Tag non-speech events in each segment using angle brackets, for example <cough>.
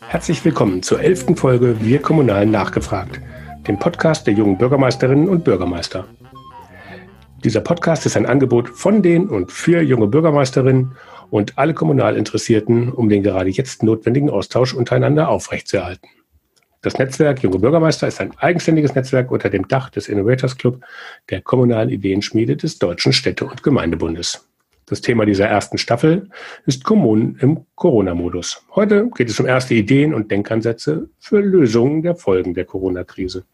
Herzlich willkommen zur elften Folge Wir Kommunalen nachgefragt, dem Podcast der jungen Bürgermeisterinnen und Bürgermeister. Dieser Podcast ist ein Angebot von den und für junge Bürgermeisterinnen und alle kommunal Interessierten, um den gerade jetzt notwendigen Austausch untereinander aufrechtzuerhalten. Das Netzwerk Junge Bürgermeister ist ein eigenständiges Netzwerk unter dem Dach des Innovators Club, der kommunalen Ideenschmiede des Deutschen Städte- und Gemeindebundes. Das Thema dieser ersten Staffel ist Kommunen im Corona-Modus. Heute geht es um erste Ideen und Denkansätze für Lösungen der Folgen der Corona-Krise.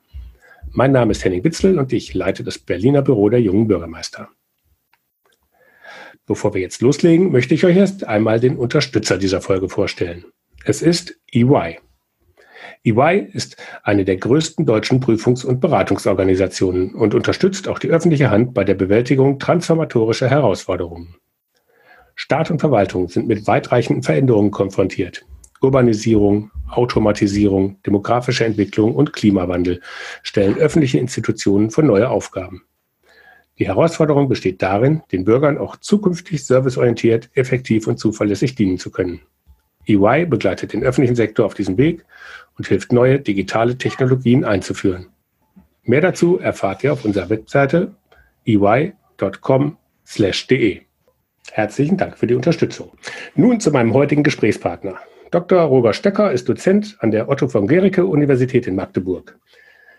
Mein Name ist Henning Witzel und ich leite das Berliner Büro der jungen Bürgermeister. Bevor wir jetzt loslegen, möchte ich euch erst einmal den Unterstützer dieser Folge vorstellen. Es ist EY. EY ist eine der größten deutschen Prüfungs- und Beratungsorganisationen und unterstützt auch die öffentliche Hand bei der Bewältigung transformatorischer Herausforderungen. Staat und Verwaltung sind mit weitreichenden Veränderungen konfrontiert. Urbanisierung, Automatisierung, demografische Entwicklung und Klimawandel stellen öffentliche Institutionen vor neue Aufgaben. Die Herausforderung besteht darin, den Bürgern auch zukünftig serviceorientiert, effektiv und zuverlässig dienen zu können. EY begleitet den öffentlichen Sektor auf diesem Weg und hilft neue digitale Technologien einzuführen. Mehr dazu erfahrt ihr auf unserer Webseite ey.com/de. Herzlichen Dank für die Unterstützung. Nun zu meinem heutigen Gesprächspartner. Dr. Roger Stöcker ist Dozent an der Otto von Gericke Universität in Magdeburg.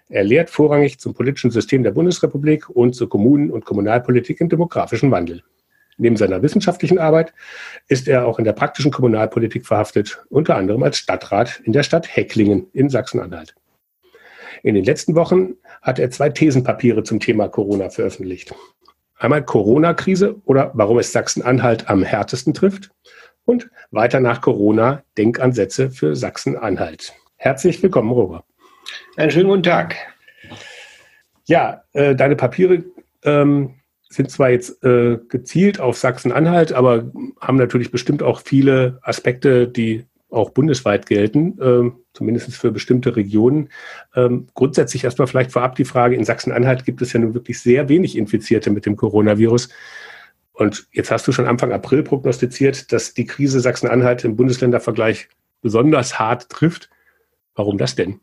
Er lehrt vorrangig zum politischen System der Bundesrepublik und zur Kommunen- und Kommunalpolitik im demografischen Wandel. Neben seiner wissenschaftlichen Arbeit ist er auch in der praktischen Kommunalpolitik verhaftet, unter anderem als Stadtrat in der Stadt Hecklingen in Sachsen-Anhalt. In den letzten Wochen hat er zwei Thesenpapiere zum Thema Corona veröffentlicht. Einmal Corona-Krise oder warum es Sachsen-Anhalt am härtesten trifft und weiter nach Corona Denkansätze für Sachsen-Anhalt. Herzlich willkommen, Robert. Einen schönen guten Tag. Ja, äh, deine Papiere ähm, sind zwar jetzt äh, gezielt auf Sachsen-Anhalt, aber haben natürlich bestimmt auch viele Aspekte, die auch bundesweit gelten, äh, zumindest für bestimmte Regionen. Ähm, grundsätzlich erstmal vielleicht vorab die Frage, in Sachsen-Anhalt gibt es ja nun wirklich sehr wenig Infizierte mit dem Coronavirus. Und jetzt hast du schon Anfang April prognostiziert, dass die Krise Sachsen-Anhalt im Bundesländervergleich besonders hart trifft. Warum das denn?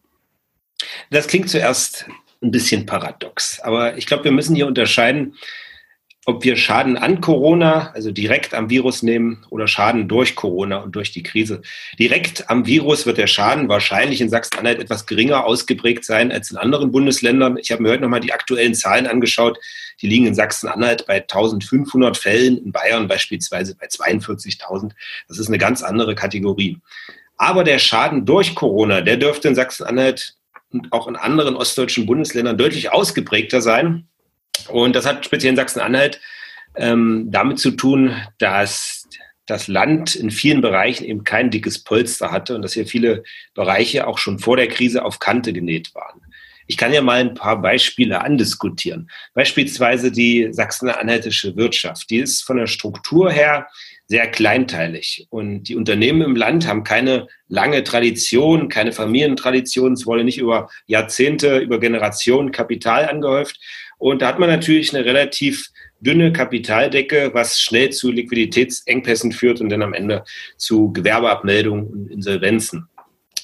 Das klingt zuerst ein bisschen paradox, aber ich glaube, wir müssen hier unterscheiden ob wir Schaden an Corona, also direkt am Virus nehmen oder Schaden durch Corona und durch die Krise. Direkt am Virus wird der Schaden wahrscheinlich in Sachsen-Anhalt etwas geringer ausgeprägt sein als in anderen Bundesländern. Ich habe mir heute nochmal die aktuellen Zahlen angeschaut. Die liegen in Sachsen-Anhalt bei 1500 Fällen, in Bayern beispielsweise bei 42.000. Das ist eine ganz andere Kategorie. Aber der Schaden durch Corona, der dürfte in Sachsen-Anhalt und auch in anderen ostdeutschen Bundesländern deutlich ausgeprägter sein. Und das hat speziell in Sachsen-Anhalt ähm, damit zu tun, dass das Land in vielen Bereichen eben kein dickes Polster hatte und dass hier viele Bereiche auch schon vor der Krise auf Kante genäht waren. Ich kann ja mal ein paar Beispiele andiskutieren. Beispielsweise die sachsen-anhaltische Wirtschaft. Die ist von der Struktur her sehr kleinteilig. Und die Unternehmen im Land haben keine lange Tradition, keine Familientradition. Es wurde nicht über Jahrzehnte, über Generationen Kapital angehäuft, und da hat man natürlich eine relativ dünne Kapitaldecke, was schnell zu Liquiditätsengpässen führt und dann am Ende zu Gewerbeabmeldungen und Insolvenzen.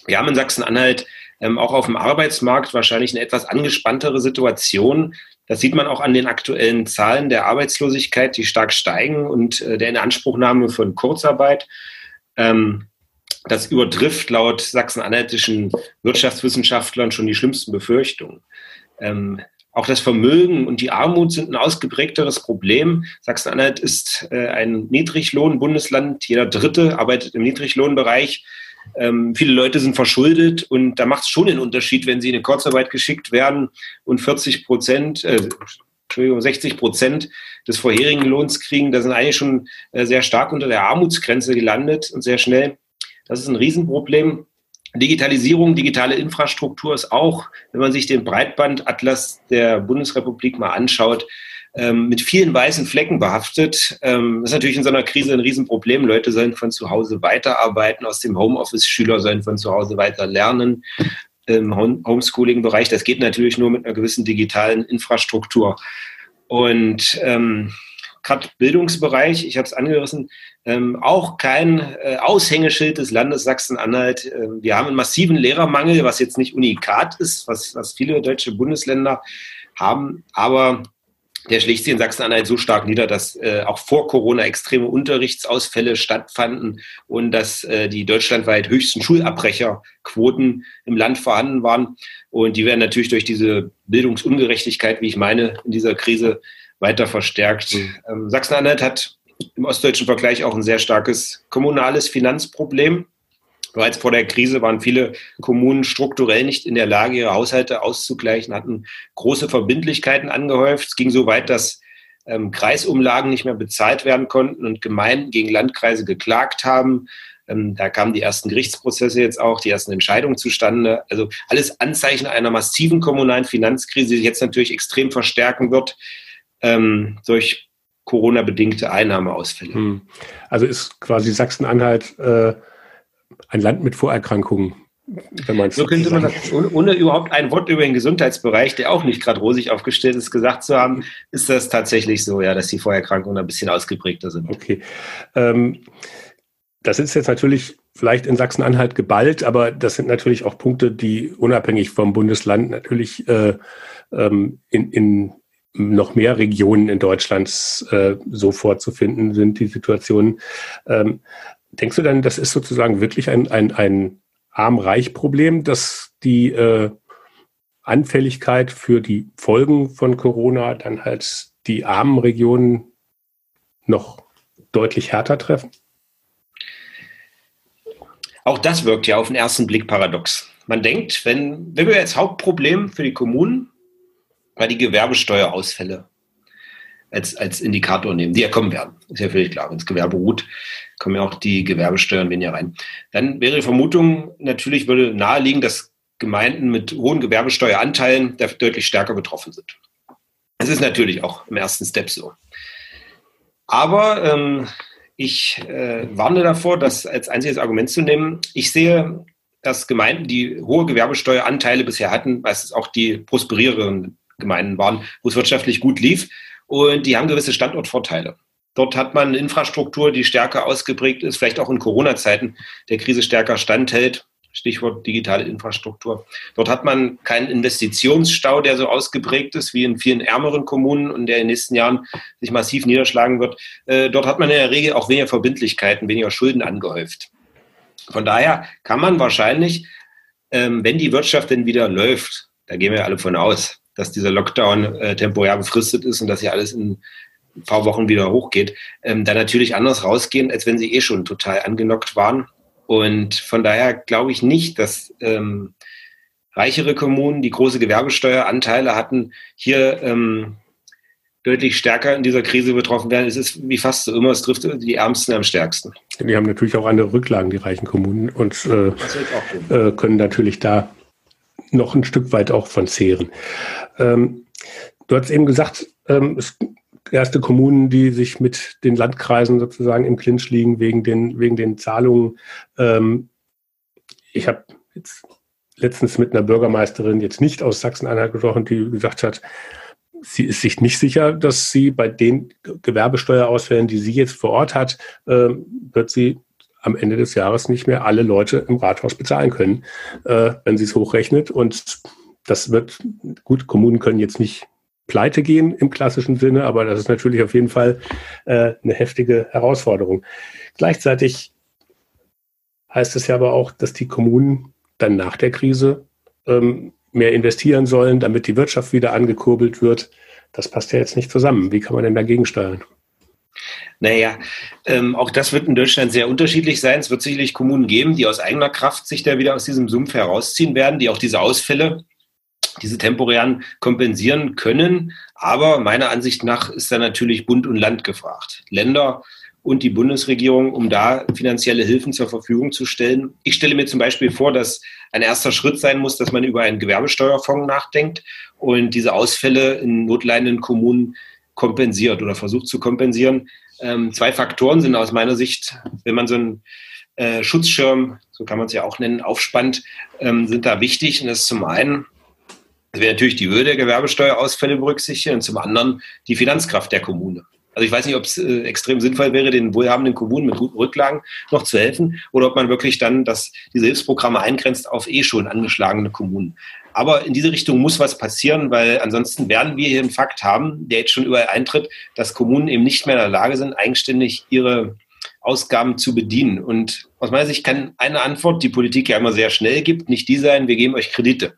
Wir haben in Sachsen-Anhalt ähm, auch auf dem Arbeitsmarkt wahrscheinlich eine etwas angespanntere Situation. Das sieht man auch an den aktuellen Zahlen der Arbeitslosigkeit, die stark steigen und äh, der Inanspruchnahme von Kurzarbeit. Ähm, das übertrifft laut sachsen-anhaltischen Wirtschaftswissenschaftlern schon die schlimmsten Befürchtungen. Ähm, auch das Vermögen und die Armut sind ein ausgeprägteres Problem. Sachsen-Anhalt ist äh, ein Niedriglohnbundesland. Jeder Dritte arbeitet im Niedriglohnbereich. Ähm, viele Leute sind verschuldet und da macht es schon einen Unterschied, wenn sie in eine Kurzarbeit geschickt werden und 40 Prozent, äh, Entschuldigung, 60 Prozent des vorherigen Lohns kriegen. Da sind eigentlich schon äh, sehr stark unter der Armutsgrenze gelandet und sehr schnell. Das ist ein Riesenproblem. Digitalisierung, digitale Infrastruktur ist auch, wenn man sich den Breitbandatlas der Bundesrepublik mal anschaut, ähm, mit vielen weißen Flecken behaftet. Ähm, das ist natürlich in so einer Krise ein Riesenproblem. Leute sollen von zu Hause weiterarbeiten, aus dem Homeoffice, Schüler sollen von zu Hause weiter lernen im Homeschooling-Bereich. Das geht natürlich nur mit einer gewissen digitalen Infrastruktur. Und ähm, gerade Bildungsbereich, ich habe es angerissen, ähm, auch kein äh, Aushängeschild des Landes Sachsen-Anhalt. Äh, wir haben einen massiven Lehrermangel, was jetzt nicht unikat ist, was, was viele deutsche Bundesländer haben, aber der schlägt sich in Sachsen-Anhalt so stark nieder, dass äh, auch vor Corona extreme Unterrichtsausfälle stattfanden und dass äh, die deutschlandweit höchsten Schulabbrecherquoten im Land vorhanden waren. Und die werden natürlich durch diese Bildungsungerechtigkeit, wie ich meine, in dieser Krise weiter verstärkt. Mhm. Ähm, Sachsen-Anhalt hat im ostdeutschen Vergleich auch ein sehr starkes kommunales Finanzproblem. Bereits vor der Krise waren viele Kommunen strukturell nicht in der Lage, ihre Haushalte auszugleichen, hatten große Verbindlichkeiten angehäuft. Es ging so weit, dass ähm, Kreisumlagen nicht mehr bezahlt werden konnten und Gemeinden gegen Landkreise geklagt haben. Ähm, da kamen die ersten Gerichtsprozesse jetzt auch, die ersten Entscheidungen zustande. Also alles Anzeichen einer massiven kommunalen Finanzkrise, die sich jetzt natürlich extrem verstärken wird ähm, durch Corona-bedingte Einnahmeausfälle. Hm. Also ist quasi Sachsen-Anhalt äh, ein Land mit Vorerkrankungen. Wenn man so könnte man das, ohne, ohne, überhaupt ein Wort über den Gesundheitsbereich, der auch nicht gerade rosig aufgestellt ist, gesagt zu haben, ist das tatsächlich so, ja, dass die Vorerkrankungen ein bisschen ausgeprägter sind. Okay. Ähm, das ist jetzt natürlich vielleicht in Sachsen-Anhalt geballt, aber das sind natürlich auch Punkte, die unabhängig vom Bundesland natürlich äh, ähm, in, in noch mehr Regionen in Deutschland äh, so vorzufinden sind, die Situationen. Ähm, Denkst du denn, das ist sozusagen wirklich ein, ein, ein Arm-Reich-Problem, dass die äh, Anfälligkeit für die Folgen von Corona dann halt die armen Regionen noch deutlich härter treffen? Auch das wirkt ja auf den ersten Blick paradox. Man denkt, wenn, wenn wir jetzt Hauptproblem für die Kommunen mal die Gewerbesteuerausfälle als, als Indikator nehmen, die ja kommen werden. Ist ja völlig klar. Wenn das Gewerbe ruht, kommen ja auch die Gewerbesteuern weniger rein. Dann wäre die Vermutung, natürlich würde naheliegen, dass Gemeinden mit hohen Gewerbesteueranteilen deutlich stärker betroffen sind. Das ist natürlich auch im ersten Step so. Aber ähm, ich äh, warne davor, das als einziges Argument zu nehmen. Ich sehe, dass Gemeinden, die hohe Gewerbesteueranteile bisher hatten, meistens auch die prosperierenden Gemeinden waren, wo es wirtschaftlich gut lief, und die haben gewisse Standortvorteile. Dort hat man eine Infrastruktur, die stärker ausgeprägt ist, vielleicht auch in Corona-Zeiten der Krise stärker standhält. Stichwort digitale Infrastruktur. Dort hat man keinen Investitionsstau, der so ausgeprägt ist wie in vielen ärmeren Kommunen und der in den nächsten Jahren sich massiv niederschlagen wird. Äh, dort hat man in der Regel auch weniger Verbindlichkeiten, weniger Schulden angehäuft. Von daher kann man wahrscheinlich, ähm, wenn die Wirtschaft denn wieder läuft, da gehen wir alle von aus, dass dieser Lockdown äh, temporär befristet ist und dass hier alles in ein paar Wochen wieder hochgeht, ähm, dann natürlich anders rausgehen, als wenn sie eh schon total angenockt waren. Und von daher glaube ich nicht, dass ähm, reichere Kommunen, die große Gewerbesteueranteile hatten, hier ähm, deutlich stärker in dieser Krise betroffen werden. Es ist wie fast so immer, es trifft die Ärmsten am stärksten. Die haben natürlich auch andere Rücklagen, die reichen Kommunen, und äh, äh, können natürlich da noch ein Stück weit auch von zehren. Ähm, du hast eben gesagt, ähm, es erste Kommunen, die sich mit den Landkreisen sozusagen im Clinch liegen wegen den, wegen den Zahlungen. Ähm, ich habe jetzt letztens mit einer Bürgermeisterin jetzt nicht aus Sachsen-Anhalt gesprochen, die gesagt hat, sie ist sich nicht sicher, dass sie bei den Gewerbesteuerausfällen, die sie jetzt vor Ort hat, äh, wird sie am Ende des Jahres nicht mehr alle Leute im Rathaus bezahlen können, äh, wenn sie es hochrechnet. Und das wird, gut, Kommunen können jetzt nicht pleite gehen im klassischen Sinne, aber das ist natürlich auf jeden Fall äh, eine heftige Herausforderung. Gleichzeitig heißt es ja aber auch, dass die Kommunen dann nach der Krise ähm, mehr investieren sollen, damit die Wirtschaft wieder angekurbelt wird. Das passt ja jetzt nicht zusammen. Wie kann man denn dagegen steuern? Naja, ähm, auch das wird in Deutschland sehr unterschiedlich sein. Es wird sicherlich Kommunen geben, die aus eigener Kraft sich da wieder aus diesem Sumpf herausziehen werden, die auch diese Ausfälle, diese temporären kompensieren können. Aber meiner Ansicht nach ist da natürlich Bund und Land gefragt. Länder und die Bundesregierung, um da finanzielle Hilfen zur Verfügung zu stellen. Ich stelle mir zum Beispiel vor, dass ein erster Schritt sein muss, dass man über einen Gewerbesteuerfonds nachdenkt und diese Ausfälle in notleidenden Kommunen kompensiert oder versucht zu kompensieren. Ähm, zwei Faktoren sind aus meiner Sicht, wenn man so einen äh, Schutzschirm, so kann man es ja auch nennen, aufspannt, ähm, sind da wichtig. Und das ist zum einen, dass wir natürlich die Höhe der Gewerbesteuerausfälle berücksichtigen und zum anderen die Finanzkraft der Kommune. Also ich weiß nicht, ob es äh, extrem sinnvoll wäre, den wohlhabenden Kommunen mit guten Rücklagen noch zu helfen oder ob man wirklich dann das, diese Hilfsprogramme eingrenzt auf eh schon angeschlagene Kommunen. Aber in diese Richtung muss was passieren, weil ansonsten werden wir hier einen Fakt haben, der jetzt schon überall eintritt, dass Kommunen eben nicht mehr in der Lage sind, eigenständig ihre Ausgaben zu bedienen. Und aus meiner Sicht kann eine Antwort, die Politik ja immer sehr schnell gibt, nicht die sein, wir geben euch Kredite.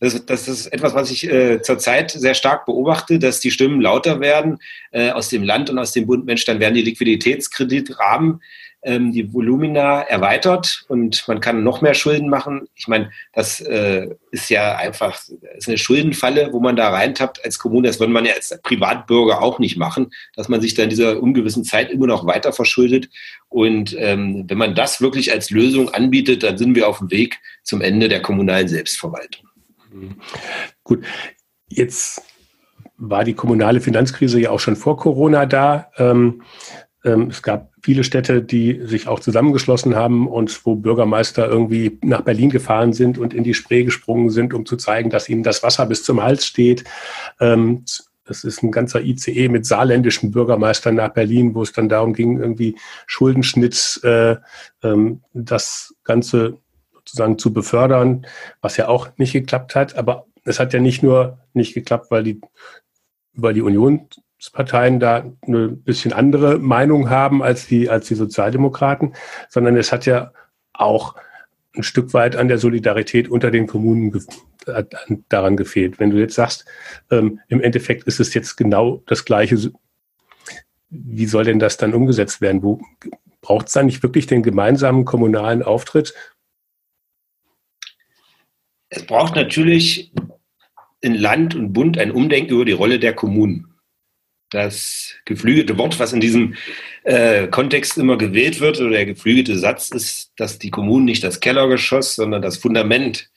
Das, das ist etwas, was ich äh, zurzeit sehr stark beobachte, dass die Stimmen lauter werden äh, aus dem Land und aus dem Bund. Mensch, dann werden die Liquiditätskreditrahmen ähm, die Volumina erweitert und man kann noch mehr Schulden machen. Ich meine, das äh, ist ja einfach ist eine Schuldenfalle, wo man da reintappt als Kommune. Das würde man ja als Privatbürger auch nicht machen, dass man sich dann in dieser ungewissen Zeit immer noch weiter verschuldet. Und ähm, wenn man das wirklich als Lösung anbietet, dann sind wir auf dem Weg zum Ende der kommunalen Selbstverwaltung. Gut, jetzt war die kommunale Finanzkrise ja auch schon vor Corona da. Ähm, es gab viele Städte, die sich auch zusammengeschlossen haben und wo Bürgermeister irgendwie nach Berlin gefahren sind und in die Spree gesprungen sind, um zu zeigen, dass ihnen das Wasser bis zum Hals steht. Ähm, das ist ein ganzer ICE mit saarländischen Bürgermeistern nach Berlin, wo es dann darum ging, irgendwie Schuldenschnitt, äh, ähm, das Ganze sozusagen zu befördern, was ja auch nicht geklappt hat. Aber es hat ja nicht nur nicht geklappt, weil die, weil die Union Parteien da eine bisschen andere Meinung haben als die, als die Sozialdemokraten, sondern es hat ja auch ein Stück weit an der Solidarität unter den Kommunen ge daran gefehlt. Wenn du jetzt sagst, ähm, im Endeffekt ist es jetzt genau das Gleiche, wie soll denn das dann umgesetzt werden? Wo braucht es dann nicht wirklich den gemeinsamen kommunalen Auftritt? Es braucht natürlich in Land und Bund ein Umdenken über die Rolle der Kommunen das geflügelte Wort, was in diesem äh, Kontext immer gewählt wird, oder der geflügelte Satz ist, dass die Kommunen nicht das Kellergeschoss, sondern das Fundament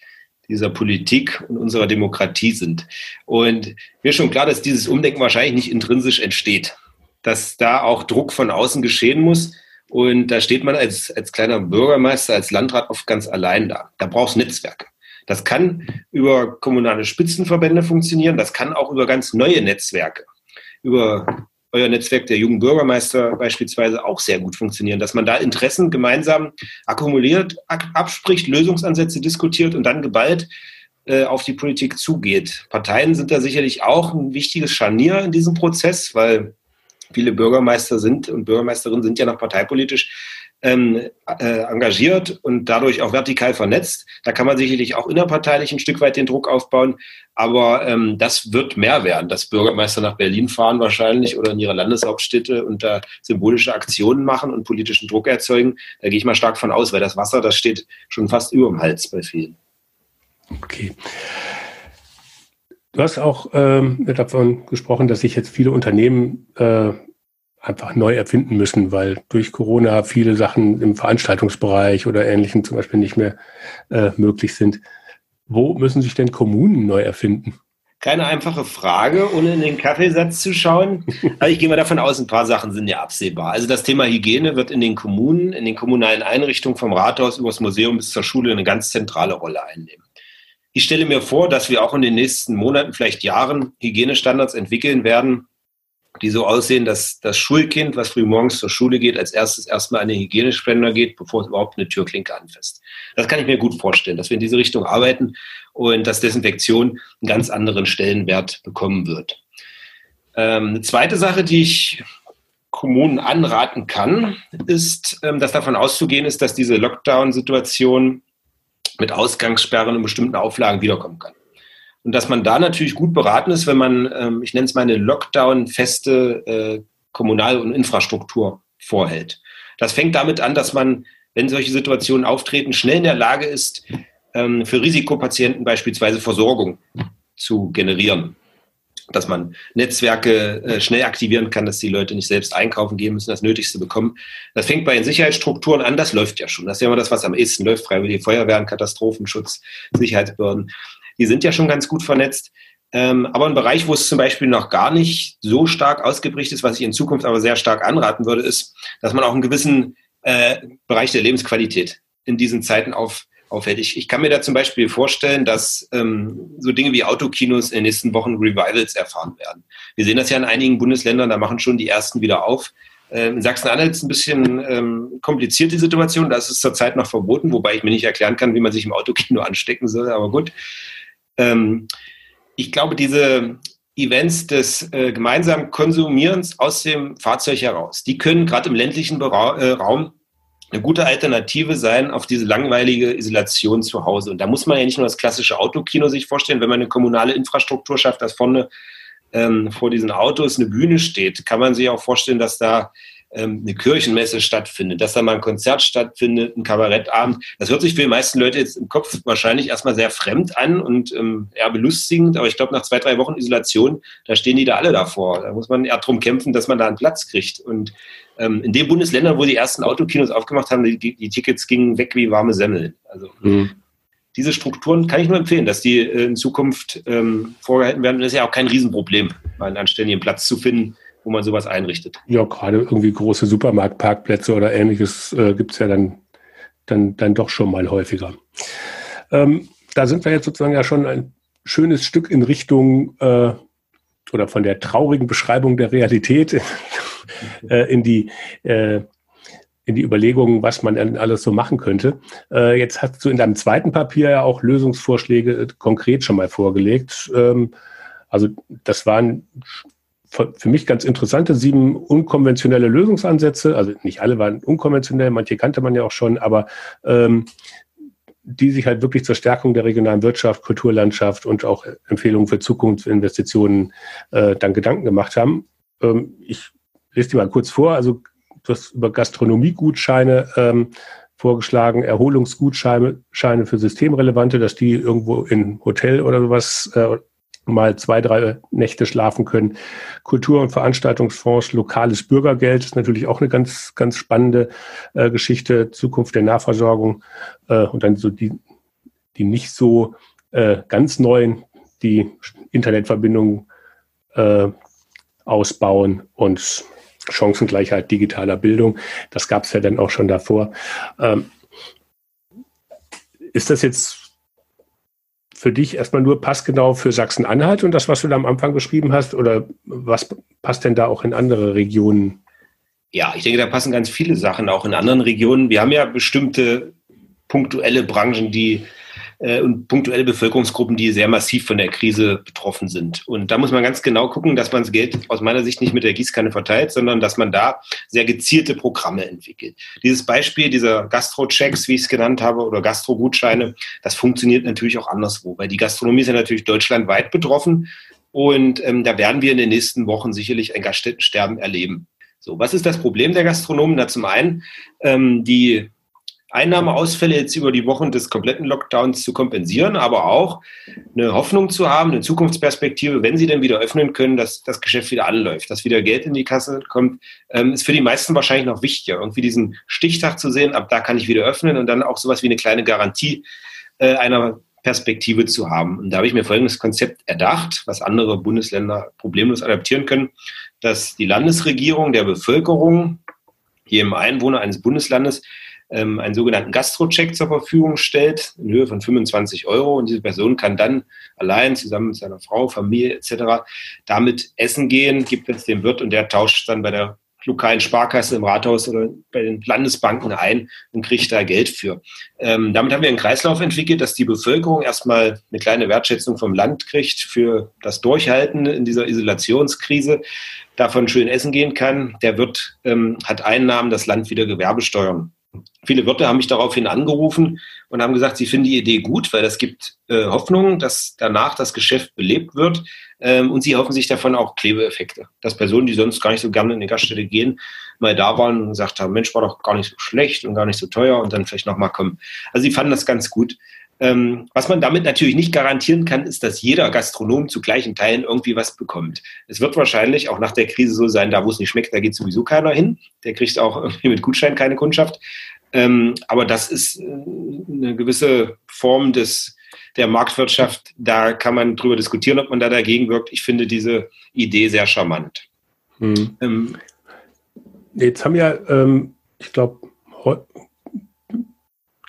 dieser Politik und unserer Demokratie sind. Und mir ist schon klar, dass dieses Umdenken wahrscheinlich nicht intrinsisch entsteht, dass da auch Druck von außen geschehen muss. Und da steht man als, als kleiner Bürgermeister, als Landrat oft ganz allein da. Da braucht es Netzwerke. Das kann über kommunale Spitzenverbände funktionieren, das kann auch über ganz neue Netzwerke über euer Netzwerk der jungen Bürgermeister beispielsweise auch sehr gut funktionieren, dass man da Interessen gemeinsam akkumuliert, abspricht, Lösungsansätze diskutiert und dann geballt äh, auf die Politik zugeht. Parteien sind da sicherlich auch ein wichtiges Scharnier in diesem Prozess, weil viele Bürgermeister sind und Bürgermeisterinnen sind ja noch parteipolitisch ähm, äh, engagiert und dadurch auch vertikal vernetzt. Da kann man sicherlich auch innerparteilich ein Stück weit den Druck aufbauen. Aber ähm, das wird mehr werden, dass Bürgermeister nach Berlin fahren wahrscheinlich oder in ihre Landeshauptstädte und da symbolische Aktionen machen und politischen Druck erzeugen. Da gehe ich mal stark von aus, weil das Wasser, das steht schon fast über dem Hals bei vielen. Okay. Du hast auch ähm, davon gesprochen, dass sich jetzt viele Unternehmen äh, einfach neu erfinden müssen, weil durch Corona viele Sachen im Veranstaltungsbereich oder Ähnlichem zum Beispiel nicht mehr äh, möglich sind. Wo müssen sich denn Kommunen neu erfinden? Keine einfache Frage, ohne in den Kaffeesatz zu schauen. Aber <laughs> ich gehe mal davon aus, ein paar Sachen sind ja absehbar. Also das Thema Hygiene wird in den Kommunen, in den kommunalen Einrichtungen vom Rathaus über das Museum bis zur Schule eine ganz zentrale Rolle einnehmen. Ich stelle mir vor, dass wir auch in den nächsten Monaten, vielleicht Jahren, Hygienestandards entwickeln werden, die so aussehen, dass das Schulkind, was früh morgens zur Schule geht, als erstes erstmal an den Hygienespender geht, bevor es überhaupt eine Türklinke anfasst. Das kann ich mir gut vorstellen, dass wir in diese Richtung arbeiten und dass Desinfektion einen ganz anderen Stellenwert bekommen wird. Ähm, eine zweite Sache, die ich Kommunen anraten kann, ist, ähm, dass davon auszugehen ist, dass diese Lockdown-Situation mit Ausgangssperren und bestimmten Auflagen wiederkommen kann. Und dass man da natürlich gut beraten ist, wenn man, ähm, ich nenne es mal eine Lockdown-feste äh, Kommunal- und Infrastruktur vorhält. Das fängt damit an, dass man, wenn solche Situationen auftreten, schnell in der Lage ist, ähm, für Risikopatienten beispielsweise Versorgung zu generieren. Dass man Netzwerke äh, schnell aktivieren kann, dass die Leute nicht selbst einkaufen gehen müssen, das Nötigste bekommen. Das fängt bei den Sicherheitsstrukturen an, das läuft ja schon. Das ist ja immer das, was am ehesten läuft, Freiwillige Feuerwehren, Katastrophenschutz, Sicherheitsbehörden die sind ja schon ganz gut vernetzt. Ähm, aber ein Bereich, wo es zum Beispiel noch gar nicht so stark ausgeprägt ist, was ich in Zukunft aber sehr stark anraten würde, ist, dass man auch einen gewissen äh, Bereich der Lebensqualität in diesen Zeiten auf auffällt. Ich, ich kann mir da zum Beispiel vorstellen, dass ähm, so Dinge wie Autokinos in den nächsten Wochen Revivals erfahren werden. Wir sehen das ja in einigen Bundesländern, da machen schon die ersten wieder auf. Ähm, in Sachsen-Anhalt ist ein bisschen ähm, kompliziert die Situation, da ist es zurzeit noch verboten, wobei ich mir nicht erklären kann, wie man sich im Autokino <laughs> anstecken soll, aber gut. Ähm, ich glaube, diese Events des äh, gemeinsamen Konsumierens aus dem Fahrzeug heraus, die können gerade im ländlichen Bera äh, Raum eine gute Alternative sein auf diese langweilige Isolation zu Hause. Und da muss man ja nicht nur das klassische Autokino sich vorstellen, wenn man eine kommunale Infrastruktur schafft, dass vorne ähm, vor diesen Autos eine Bühne steht, kann man sich auch vorstellen, dass da ähm, eine Kirchenmesse stattfindet, dass da mal ein Konzert stattfindet, ein Kabarettabend. Das hört sich für die meisten Leute jetzt im Kopf wahrscheinlich erstmal sehr fremd an und ähm, eher belustigend, aber ich glaube, nach zwei, drei Wochen Isolation, da stehen die da alle davor. Da muss man eher drum kämpfen, dass man da einen Platz kriegt. Und ähm, in den Bundesländern, wo die ersten Autokinos aufgemacht haben, die, die Tickets gingen weg wie warme Semmeln. Also mhm diese Strukturen kann ich nur empfehlen, dass die äh, in Zukunft ähm, vorgehalten werden. Das ist ja auch kein Riesenproblem, mal einen anständigen Platz zu finden, wo man sowas einrichtet. Ja, gerade irgendwie große Supermarktparkplätze oder ähnliches äh, gibt es ja dann, dann, dann doch schon mal häufiger. Ähm, da sind wir jetzt sozusagen ja schon ein schönes Stück in Richtung äh, oder von der traurigen Beschreibung der Realität <laughs> äh, in die äh, in die Überlegungen, was man alles so machen könnte. Äh, jetzt hast du in deinem zweiten Papier ja auch Lösungsvorschläge äh, konkret schon mal vorgelegt. Ähm, also das waren für mich ganz interessante sieben unkonventionelle Lösungsansätze. Also nicht alle waren unkonventionell, manche kannte man ja auch schon, aber ähm, die sich halt wirklich zur Stärkung der regionalen Wirtschaft, Kulturlandschaft und auch Empfehlungen für Zukunftsinvestitionen äh, dann Gedanken gemacht haben. Ähm, ich lese die mal kurz vor. Also Du hast über Gastronomiegutscheine ähm, vorgeschlagen, Erholungsgutscheine Scheine für Systemrelevante, dass die irgendwo in Hotel oder sowas äh, mal zwei, drei Nächte schlafen können. Kultur- und Veranstaltungsfonds, lokales Bürgergeld ist natürlich auch eine ganz, ganz spannende äh, Geschichte, Zukunft der Nahversorgung äh, und dann so die, die nicht so äh, ganz neuen, die Internetverbindungen äh, ausbauen und Chancengleichheit digitaler Bildung. Das gab es ja dann auch schon davor. Ähm, ist das jetzt für dich erstmal nur passgenau für Sachsen-Anhalt und das, was du da am Anfang beschrieben hast? Oder was passt denn da auch in andere Regionen? Ja, ich denke, da passen ganz viele Sachen auch in anderen Regionen. Wir haben ja bestimmte punktuelle Branchen, die äh, und punktuelle Bevölkerungsgruppen, die sehr massiv von der Krise betroffen sind. Und da muss man ganz genau gucken, dass man das Geld aus meiner Sicht nicht mit der Gießkanne verteilt, sondern dass man da sehr gezielte Programme entwickelt. Dieses Beispiel dieser Gastro-Checks, wie ich es genannt habe, oder Gastro-Gutscheine, das funktioniert natürlich auch anderswo, weil die Gastronomie ist ja natürlich deutschlandweit betroffen. Und ähm, da werden wir in den nächsten Wochen sicherlich ein Gaststättensterben erleben. So, was ist das Problem der Gastronomen? Na, zum einen, ähm, die Einnahmeausfälle jetzt über die Wochen des kompletten Lockdowns zu kompensieren, aber auch eine Hoffnung zu haben, eine Zukunftsperspektive, wenn sie dann wieder öffnen können, dass das Geschäft wieder anläuft, dass wieder Geld in die Kasse kommt, ähm, ist für die meisten wahrscheinlich noch wichtiger, irgendwie diesen Stichtag zu sehen, ab da kann ich wieder öffnen und dann auch sowas wie eine kleine Garantie äh, einer Perspektive zu haben. Und da habe ich mir folgendes Konzept erdacht, was andere Bundesländer problemlos adaptieren können, dass die Landesregierung der Bevölkerung, jedem Einwohner eines Bundeslandes, ähm, einen sogenannten Gastro-Check zur Verfügung stellt in Höhe von 25 Euro und diese Person kann dann allein zusammen mit seiner Frau, Familie etc. damit essen gehen, gibt es dem Wirt und der tauscht dann bei der lokalen Sparkasse im Rathaus oder bei den Landesbanken ein und kriegt da Geld für. Ähm, damit haben wir einen Kreislauf entwickelt, dass die Bevölkerung erstmal eine kleine Wertschätzung vom Land kriegt für das Durchhalten in dieser Isolationskrise, davon schön essen gehen kann. Der Wirt ähm, hat Einnahmen, das Land wieder Gewerbesteuern Viele Wirte haben mich daraufhin angerufen und haben gesagt, sie finden die Idee gut, weil das gibt äh, Hoffnung, dass danach das Geschäft belebt wird. Ähm, und sie hoffen sich davon auch Klebeeffekte. Dass Personen, die sonst gar nicht so gerne in die Gaststätte gehen, mal da waren und gesagt haben, Mensch, war doch gar nicht so schlecht und gar nicht so teuer und dann vielleicht nochmal kommen. Also sie fanden das ganz gut. Ähm, was man damit natürlich nicht garantieren kann, ist, dass jeder Gastronom zu gleichen Teilen irgendwie was bekommt. Es wird wahrscheinlich auch nach der Krise so sein, da wo es nicht schmeckt, da geht sowieso keiner hin. Der kriegt auch <laughs> irgendwie mit Gutschein keine Kundschaft. Ähm, aber das ist äh, eine gewisse Form des, der Marktwirtschaft. Da kann man drüber diskutieren, ob man da dagegen wirkt. Ich finde diese Idee sehr charmant. Hm. Ähm, Jetzt haben ja, ähm, ich glaube,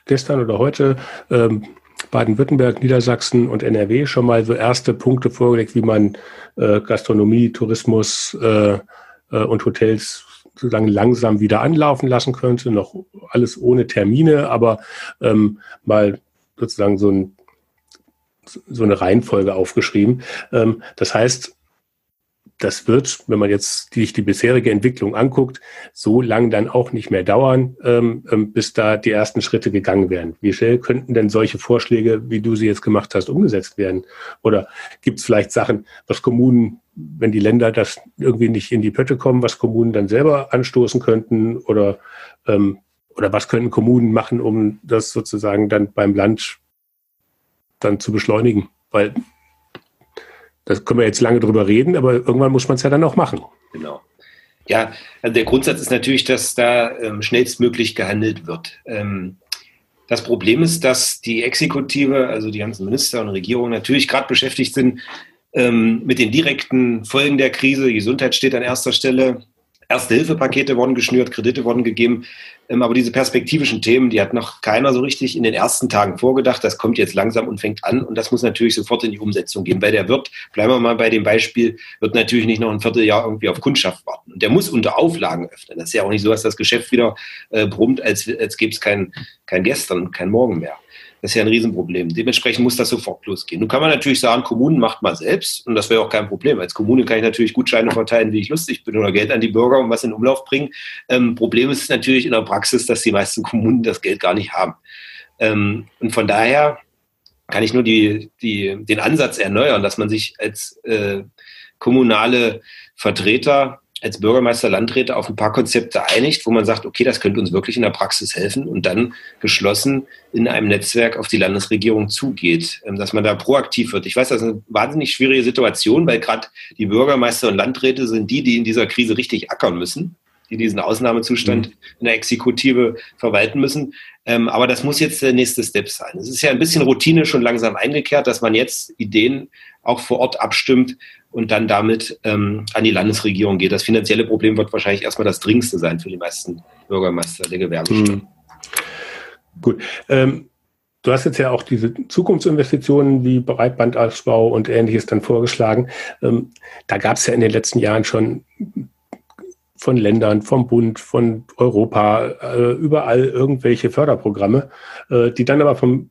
gestern oder heute ähm, Baden-Württemberg, Niedersachsen und NRW schon mal so erste Punkte vorgelegt, wie man äh, Gastronomie, Tourismus äh, äh, und Hotels sozusagen langsam wieder anlaufen lassen könnte. Noch alles ohne Termine, aber ähm, mal sozusagen so, ein, so eine Reihenfolge aufgeschrieben. Ähm, das heißt, das wird, wenn man jetzt sich die bisherige Entwicklung anguckt, so lang dann auch nicht mehr dauern, ähm, ähm, bis da die ersten Schritte gegangen werden. Wie schnell könnten denn solche Vorschläge, wie du sie jetzt gemacht hast, umgesetzt werden? Oder gibt es vielleicht Sachen, was Kommunen, wenn die Länder das irgendwie nicht in die Pötte kommen, was Kommunen dann selber anstoßen könnten? Oder, ähm, oder was könnten Kommunen machen, um das sozusagen dann beim Land dann zu beschleunigen? Weil das können wir jetzt lange drüber reden, aber irgendwann muss man es ja dann auch machen. Genau. Ja, also der Grundsatz ist natürlich, dass da ähm, schnellstmöglich gehandelt wird. Ähm, das Problem ist, dass die Exekutive, also die ganzen Minister und Regierungen natürlich gerade beschäftigt sind ähm, mit den direkten Folgen der Krise. Die Gesundheit steht an erster Stelle. Erste-Hilfe-Pakete wurden geschnürt, Kredite wurden gegeben. Ähm, aber diese perspektivischen Themen, die hat noch keiner so richtig in den ersten Tagen vorgedacht. Das kommt jetzt langsam und fängt an. Und das muss natürlich sofort in die Umsetzung gehen. Weil der wird, bleiben wir mal bei dem Beispiel, wird natürlich nicht noch ein Vierteljahr irgendwie auf Kundschaft warten. Und der muss unter Auflagen öffnen. Das ist ja auch nicht so, dass das Geschäft wieder äh, brummt, als, als gäbe es kein, kein Gestern, kein Morgen mehr. Das ist ja ein Riesenproblem. Dementsprechend muss das sofort losgehen. Nun kann man natürlich sagen, Kommunen macht mal selbst und das wäre auch kein Problem. Als Kommune kann ich natürlich Gutscheine verteilen, wie ich lustig bin oder Geld an die Bürger und was in Umlauf bringen. Ähm, Problem ist natürlich in der Praxis, dass die meisten Kommunen das Geld gar nicht haben. Ähm, und von daher kann ich nur die, die, den Ansatz erneuern, dass man sich als äh, kommunale Vertreter als Bürgermeister, Landräte auf ein paar Konzepte einigt, wo man sagt, okay, das könnte uns wirklich in der Praxis helfen und dann geschlossen in einem Netzwerk auf die Landesregierung zugeht, ähm, dass man da proaktiv wird. Ich weiß, das ist eine wahnsinnig schwierige Situation, weil gerade die Bürgermeister und Landräte sind die, die in dieser Krise richtig ackern müssen, die diesen Ausnahmezustand mhm. in der Exekutive verwalten müssen. Ähm, aber das muss jetzt der nächste Step sein. Es ist ja ein bisschen Routine schon langsam eingekehrt, dass man jetzt Ideen auch vor Ort abstimmt und dann damit ähm, an die Landesregierung geht. Das finanzielle Problem wird wahrscheinlich erstmal das dringendste sein für die meisten Bürgermeister der Gewerbestadt. Mhm. Gut. Ähm, du hast jetzt ja auch diese Zukunftsinvestitionen wie Breitbandausbau und ähnliches dann vorgeschlagen. Ähm, da gab es ja in den letzten Jahren schon von Ländern, vom Bund, von Europa, äh, überall irgendwelche Förderprogramme, äh, die dann aber von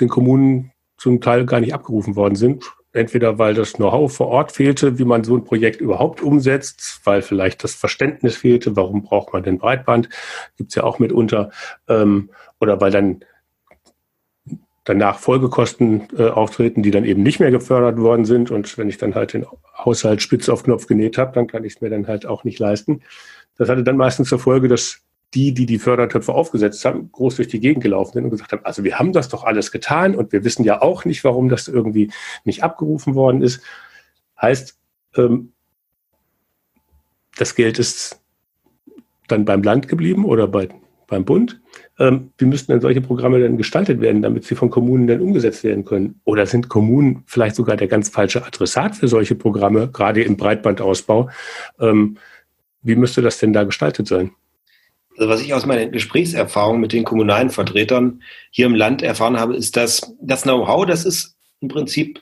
den Kommunen zum Teil gar nicht abgerufen worden sind. Entweder weil das Know-how vor Ort fehlte, wie man so ein Projekt überhaupt umsetzt, weil vielleicht das Verständnis fehlte, warum braucht man denn Breitband, gibt's ja auch mitunter, ähm, oder weil dann danach Folgekosten äh, auftreten, die dann eben nicht mehr gefördert worden sind. Und wenn ich dann halt den Haushalt spitz auf Knopf genäht habe, dann kann ich es mir dann halt auch nicht leisten. Das hatte dann meistens zur Folge, dass die, die die Fördertöpfe aufgesetzt haben, groß durch die Gegend gelaufen sind und gesagt haben, also wir haben das doch alles getan und wir wissen ja auch nicht, warum das irgendwie nicht abgerufen worden ist. Heißt, ähm, das Geld ist dann beim Land geblieben oder bei, beim Bund. Ähm, wie müssten denn solche Programme denn gestaltet werden, damit sie von Kommunen dann umgesetzt werden können? Oder sind Kommunen vielleicht sogar der ganz falsche Adressat für solche Programme, gerade im Breitbandausbau? Ähm, wie müsste das denn da gestaltet sein? Also was ich aus meiner Gesprächserfahrung mit den kommunalen Vertretern hier im Land erfahren habe, ist, dass das Know-how, das ist im Prinzip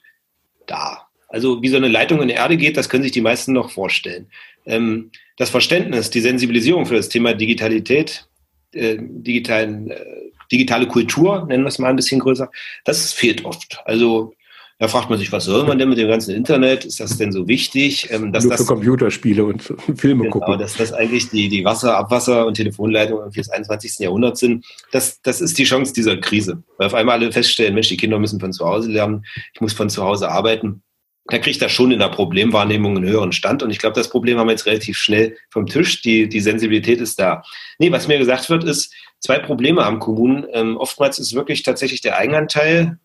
da. Also wie so eine Leitung in die Erde geht, das können sich die meisten noch vorstellen. Ähm, das Verständnis, die Sensibilisierung für das Thema Digitalität, äh, digitalen, äh, digitale Kultur, nennen wir es mal ein bisschen größer, das fehlt oft. Also da fragt man sich, was soll man denn mit dem ganzen Internet? Ist das denn so wichtig? Ähm, dass Nur für das, Computerspiele und <laughs> Filme genau, gucken. Dass das eigentlich die, die Wasser-, Abwasser- und Telefonleitungen des 21. Jahrhunderts sind. Das, das ist die Chance dieser Krise. Weil auf einmal alle feststellen, Mensch, die Kinder müssen von zu Hause lernen, ich muss von zu Hause arbeiten. Da kriegt das schon in der Problemwahrnehmung einen höheren Stand. Und ich glaube, das Problem haben wir jetzt relativ schnell vom Tisch. Die, die Sensibilität ist da. Nee, was mir gesagt wird, ist, zwei Probleme haben Kommunen. Ähm, oftmals ist wirklich tatsächlich der Eigenanteil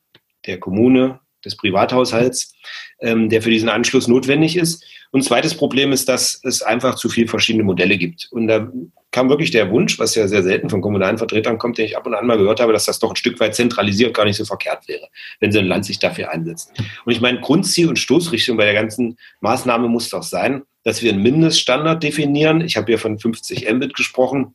der Kommune, des Privathaushalts, ähm, der für diesen Anschluss notwendig ist. Und zweites Problem ist, dass es einfach zu viele verschiedene Modelle gibt. Und da kam wirklich der Wunsch, was ja sehr selten von kommunalen Vertretern kommt, den ich ab und an mal gehört habe, dass das doch ein Stück weit zentralisiert gar nicht so verkehrt wäre, wenn so ein Land sich dafür einsetzt. Und ich meine, Grundziel und Stoßrichtung bei der ganzen Maßnahme muss doch sein, dass wir einen Mindeststandard definieren. Ich habe hier von 50 Mbit gesprochen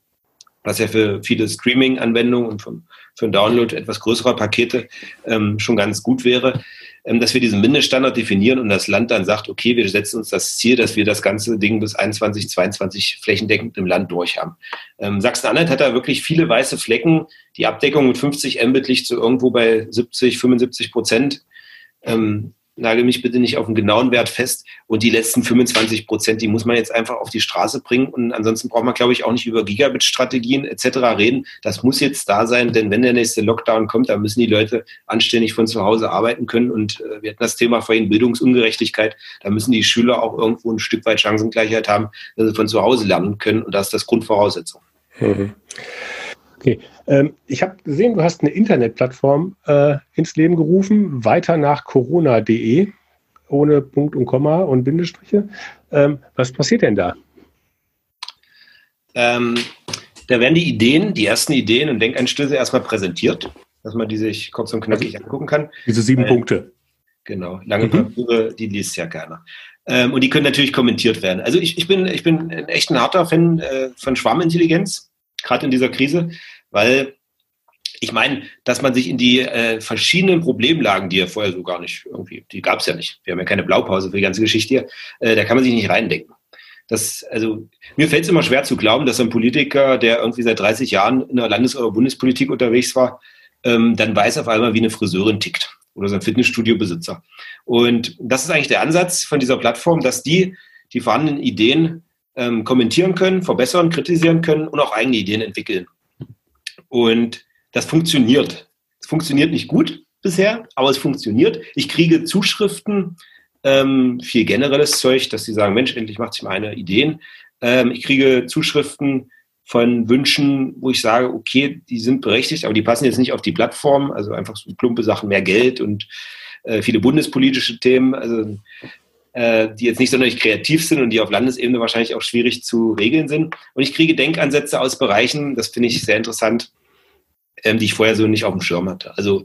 was ja für viele Streaming-Anwendungen und für, für den Download etwas größerer Pakete ähm, schon ganz gut wäre, dass wir diesen Mindeststandard definieren und das Land dann sagt, okay, wir setzen uns das Ziel, dass wir das ganze Ding bis 21, 22 flächendeckend im Land durch haben. Ähm, Sachsen-Anhalt hat da wirklich viele weiße Flecken. Die Abdeckung mit 50 Mbit liegt so irgendwo bei 70, 75 Prozent. Ähm, nagel mich bitte nicht auf einen genauen Wert fest. Und die letzten 25 Prozent, die muss man jetzt einfach auf die Straße bringen. Und ansonsten braucht man, glaube ich, auch nicht über Gigabit-Strategien etc. reden. Das muss jetzt da sein, denn wenn der nächste Lockdown kommt, dann müssen die Leute anständig von zu Hause arbeiten können. Und äh, wir hatten das Thema vorhin Bildungsungerechtigkeit. Da müssen die Schüler auch irgendwo ein Stück weit Chancengleichheit haben, dass sie von zu Hause lernen können. Und das ist das Grundvoraussetzung. Mhm. Okay. Ähm, ich habe gesehen, du hast eine Internetplattform äh, ins Leben gerufen, weiter nach corona.de, ohne Punkt und Komma und Bindestriche. Ähm, was passiert denn da? Ähm, da werden die Ideen, die ersten Ideen und Denkanstöße erstmal präsentiert, dass man die sich kurz und knackig angucken kann. Diese sieben äh, Punkte. Genau, lange mhm. Papiere, die liest ja keiner. Ähm, und die können natürlich kommentiert werden. Also ich, ich, bin, ich bin echt ein harter Fan äh, von Schwarmintelligenz, gerade in dieser Krise weil ich meine, dass man sich in die äh, verschiedenen Problemlagen, die ja vorher so gar nicht irgendwie, die gab es ja nicht. Wir haben ja keine Blaupause für die ganze Geschichte hier, äh, da kann man sich nicht reindenken. Das, also, mir fällt es immer schwer zu glauben, dass ein Politiker, der irgendwie seit 30 Jahren in der Landes- oder Bundespolitik unterwegs war, ähm, dann weiß auf einmal, wie eine Friseurin tickt oder so ein Fitnessstudio-Besitzer. Und das ist eigentlich der Ansatz von dieser Plattform, dass die die vorhandenen Ideen ähm, kommentieren können, verbessern, kritisieren können und auch eigene Ideen entwickeln. Und das funktioniert. Es funktioniert nicht gut bisher, aber es funktioniert. Ich kriege Zuschriften, ähm, viel generelles Zeug, dass sie sagen, Mensch, endlich macht sich meine Ideen. Ähm, ich kriege Zuschriften von Wünschen, wo ich sage, okay, die sind berechtigt, aber die passen jetzt nicht auf die Plattform, also einfach so plumpe Sachen, mehr Geld und äh, viele bundespolitische Themen, also äh, die jetzt nicht sonderlich kreativ sind und die auf Landesebene wahrscheinlich auch schwierig zu regeln sind. Und ich kriege Denkansätze aus Bereichen, das finde ich sehr interessant, ähm, die ich vorher so nicht auf dem Schirm hatte. Also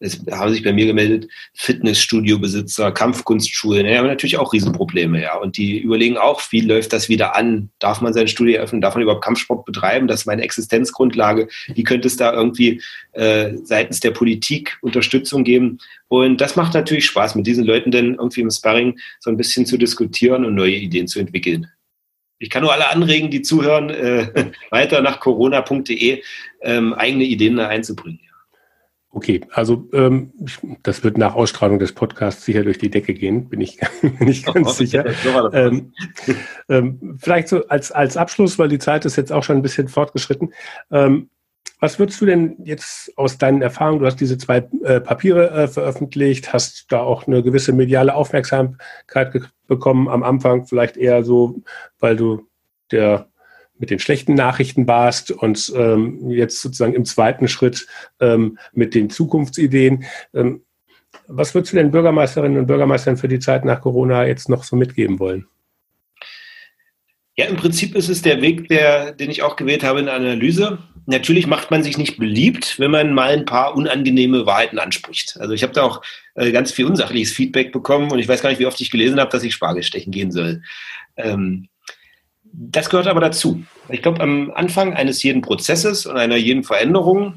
es haben sich bei mir gemeldet Fitnessstudio-Besitzer, Kampfkunstschulen, die haben natürlich auch Riesenprobleme, ja. Und die überlegen auch, wie läuft das wieder an? Darf man sein Studio eröffnen? Darf man überhaupt Kampfsport betreiben? Das ist meine Existenzgrundlage. Wie könnte es da irgendwie äh, seitens der Politik Unterstützung geben? Und das macht natürlich Spaß, mit diesen Leuten dann irgendwie im Sparring so ein bisschen zu diskutieren und neue Ideen zu entwickeln. Ich kann nur alle anregen, die zuhören, äh, <laughs> weiter nach corona.de ähm, eigene Ideen da einzubringen. Okay, also ähm, das wird nach Ausstrahlung des Podcasts sicher durch die Decke gehen, bin ich, <laughs> bin ich ganz <laughs> oh, sicher. Ähm, ähm, vielleicht so als, als Abschluss, weil die Zeit ist jetzt auch schon ein bisschen fortgeschritten. Ähm, was würdest du denn jetzt aus deinen Erfahrungen, du hast diese zwei äh, Papiere äh, veröffentlicht, hast da auch eine gewisse mediale Aufmerksamkeit bekommen am Anfang, vielleicht eher so, weil du der mit den schlechten Nachrichten warst und ähm, jetzt sozusagen im zweiten Schritt ähm, mit den Zukunftsideen. Ähm, was würdest du den Bürgermeisterinnen und Bürgermeistern für die Zeit nach Corona jetzt noch so mitgeben wollen? Ja, im Prinzip ist es der Weg, der, den ich auch gewählt habe in der Analyse. Natürlich macht man sich nicht beliebt, wenn man mal ein paar unangenehme Wahrheiten anspricht. Also ich habe da auch äh, ganz viel unsachliches Feedback bekommen und ich weiß gar nicht, wie oft ich gelesen habe, dass ich Spargel stechen gehen soll. Ähm, das gehört aber dazu. Ich glaube, am Anfang eines jeden Prozesses und einer jeden Veränderung,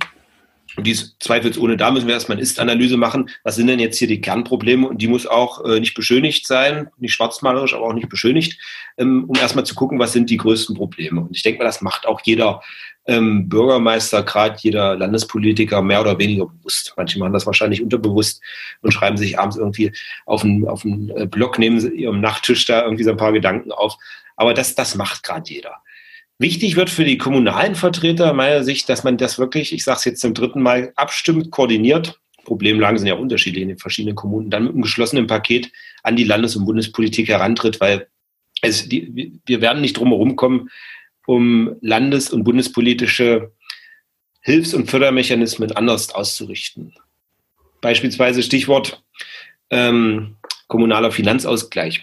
und dies zweifelsohne, da müssen wir erstmal eine Ist-Analyse machen. Was sind denn jetzt hier die Kernprobleme? Und die muss auch äh, nicht beschönigt sein, nicht schwarzmalerisch, aber auch nicht beschönigt, ähm, um erstmal zu gucken, was sind die größten Probleme. Und ich denke mal, das macht auch jeder ähm, Bürgermeister, gerade jeder Landespolitiker mehr oder weniger bewusst. Manche machen das wahrscheinlich unterbewusst und schreiben sich abends irgendwie auf einen, auf einen äh, Blog neben ihrem Nachttisch da irgendwie so ein paar Gedanken auf. Aber das, das macht gerade jeder. Wichtig wird für die kommunalen Vertreter meiner Sicht, dass man das wirklich, ich sage es jetzt zum dritten Mal, abstimmt, koordiniert. Problemlagen sind ja unterschiedlich in den verschiedenen Kommunen, dann mit einem geschlossenen Paket an die Landes- und Bundespolitik herantritt, weil es, die, wir werden nicht drum herum kommen, um landes- und bundespolitische Hilfs- und Fördermechanismen anders auszurichten. Beispielsweise Stichwort ähm, kommunaler Finanzausgleich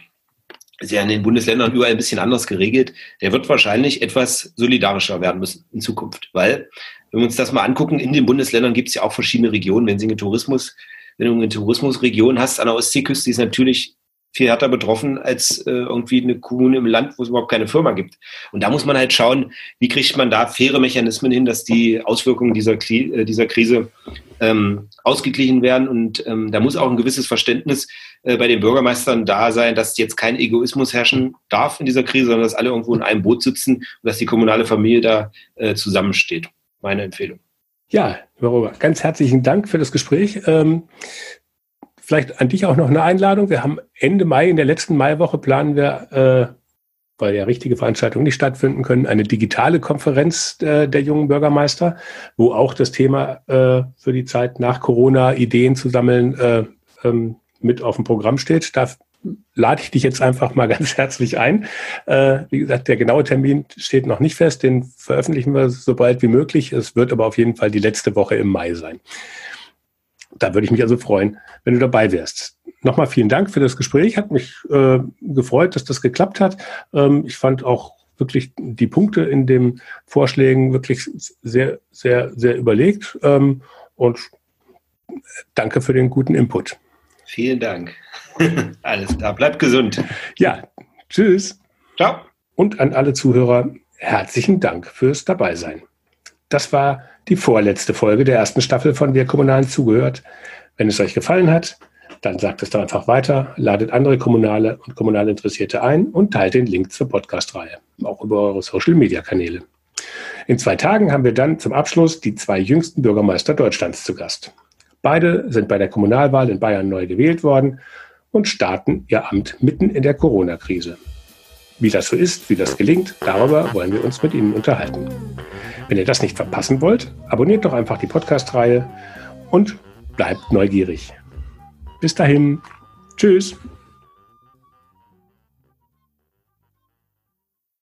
ist ja in den Bundesländern überall ein bisschen anders geregelt. Der wird wahrscheinlich etwas solidarischer werden müssen in Zukunft, weil wenn wir uns das mal angucken, in den Bundesländern gibt es ja auch verschiedene Regionen. Wenn Sie einen Tourismus, wenn du eine Tourismusregion hast an der Ostseeküste, ist natürlich viel härter betroffen als äh, irgendwie eine Kommune im Land, wo es überhaupt keine Firma gibt. Und da muss man halt schauen, wie kriegt man da faire Mechanismen hin, dass die Auswirkungen dieser, äh, dieser Krise ähm, ausgeglichen werden. Und ähm, da muss auch ein gewisses Verständnis äh, bei den Bürgermeistern da sein, dass jetzt kein Egoismus herrschen darf in dieser Krise, sondern dass alle irgendwo in einem Boot sitzen und dass die kommunale Familie da äh, zusammensteht. Meine Empfehlung. Ja, ganz herzlichen Dank für das Gespräch. Ähm, vielleicht an dich auch noch eine Einladung. Wir haben Ende Mai, in der letzten Maiwoche planen wir, äh, weil ja richtige Veranstaltungen nicht stattfinden können, eine digitale Konferenz äh, der jungen Bürgermeister, wo auch das Thema äh, für die Zeit nach Corona Ideen zu sammeln äh, ähm, mit auf dem Programm steht. Da lade ich dich jetzt einfach mal <laughs> ganz herzlich ein. Äh, wie gesagt, der genaue Termin steht noch nicht fest. Den veröffentlichen wir so bald wie möglich. Es wird aber auf jeden Fall die letzte Woche im Mai sein. Da würde ich mich also freuen, wenn du dabei wärst. Nochmal vielen Dank für das Gespräch. Hat mich äh, gefreut, dass das geklappt hat. Ähm, ich fand auch wirklich die Punkte in den Vorschlägen wirklich sehr, sehr, sehr überlegt. Ähm, und danke für den guten Input. Vielen Dank. <laughs> Alles klar. Bleibt gesund. Ja, tschüss. Ciao. Und an alle Zuhörer herzlichen Dank fürs Dabeisein. Das war die vorletzte Folge der ersten Staffel von Wir Kommunalen zugehört. Wenn es euch gefallen hat, dann sagt es doch einfach weiter, ladet andere Kommunale und kommunal Interessierte ein und teilt den Link zur Podcast-Reihe, auch über eure Social-Media-Kanäle. In zwei Tagen haben wir dann zum Abschluss die zwei jüngsten Bürgermeister Deutschlands zu Gast. Beide sind bei der Kommunalwahl in Bayern neu gewählt worden und starten ihr Amt mitten in der Corona-Krise. Wie das so ist, wie das gelingt, darüber wollen wir uns mit Ihnen unterhalten. Wenn ihr das nicht verpassen wollt, abonniert doch einfach die Podcast-Reihe und bleibt neugierig. Bis dahin. Tschüss.